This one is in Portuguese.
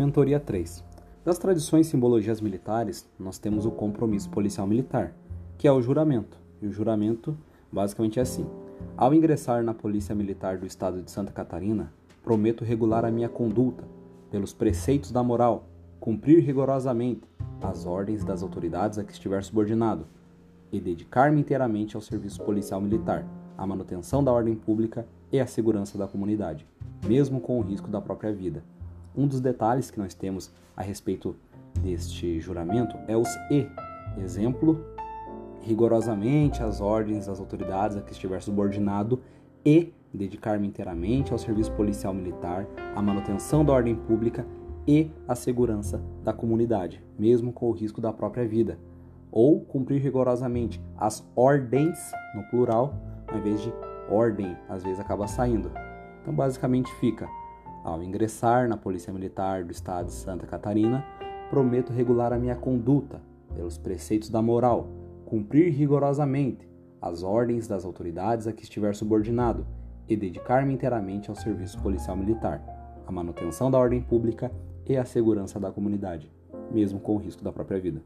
Mentoria 3. Das tradições e simbologias militares, nós temos o compromisso policial militar, que é o juramento. E o juramento basicamente é assim: Ao ingressar na Polícia Militar do Estado de Santa Catarina, prometo regular a minha conduta pelos preceitos da moral, cumprir rigorosamente as ordens das autoridades a que estiver subordinado e dedicar-me inteiramente ao serviço policial militar, à manutenção da ordem pública e à segurança da comunidade, mesmo com o risco da própria vida. Um dos detalhes que nós temos a respeito deste juramento é os e. Exemplo, rigorosamente às ordens das autoridades a que estiver subordinado e dedicar-me inteiramente ao serviço policial militar, à manutenção da ordem pública e à segurança da comunidade, mesmo com o risco da própria vida. Ou cumprir rigorosamente as ordens, no plural, ao invés de ordem, às vezes acaba saindo. Então, basicamente, fica ao ingressar na Polícia Militar do Estado de Santa Catarina, prometo regular a minha conduta pelos preceitos da moral, cumprir rigorosamente as ordens das autoridades a que estiver subordinado e dedicar-me inteiramente ao serviço policial militar, à manutenção da ordem pública e à segurança da comunidade, mesmo com o risco da própria vida.